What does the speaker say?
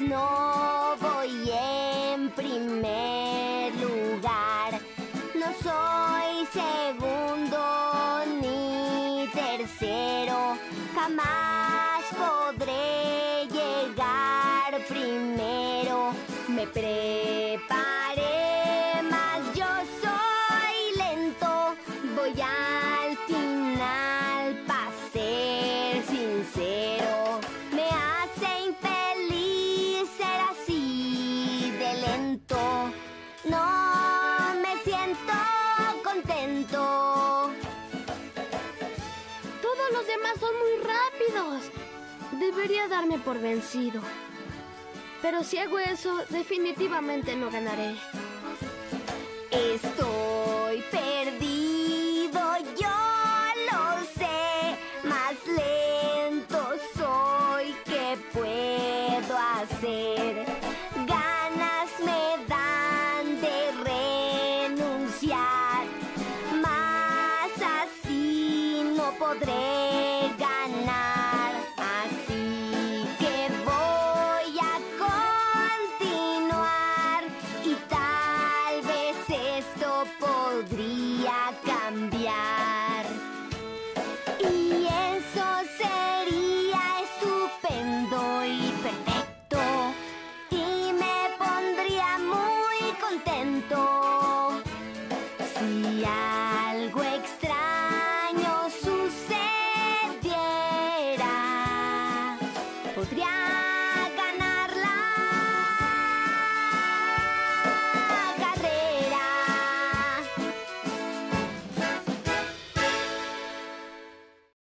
no voy en primer lugar. No soy segundo ni tercero. Jamás podré llegar primero. Me preparé, contento. Todos los demás son muy rápidos. Debería darme por vencido. Pero si hago eso, definitivamente no ganaré. Estoy perdido, yo lo sé. Más lento soy que puedo hacer. podré ganar. Así que voy a continuar y tal vez esto podría cambiar. Y eso sería estupendo y perfecto y me pondría muy contento.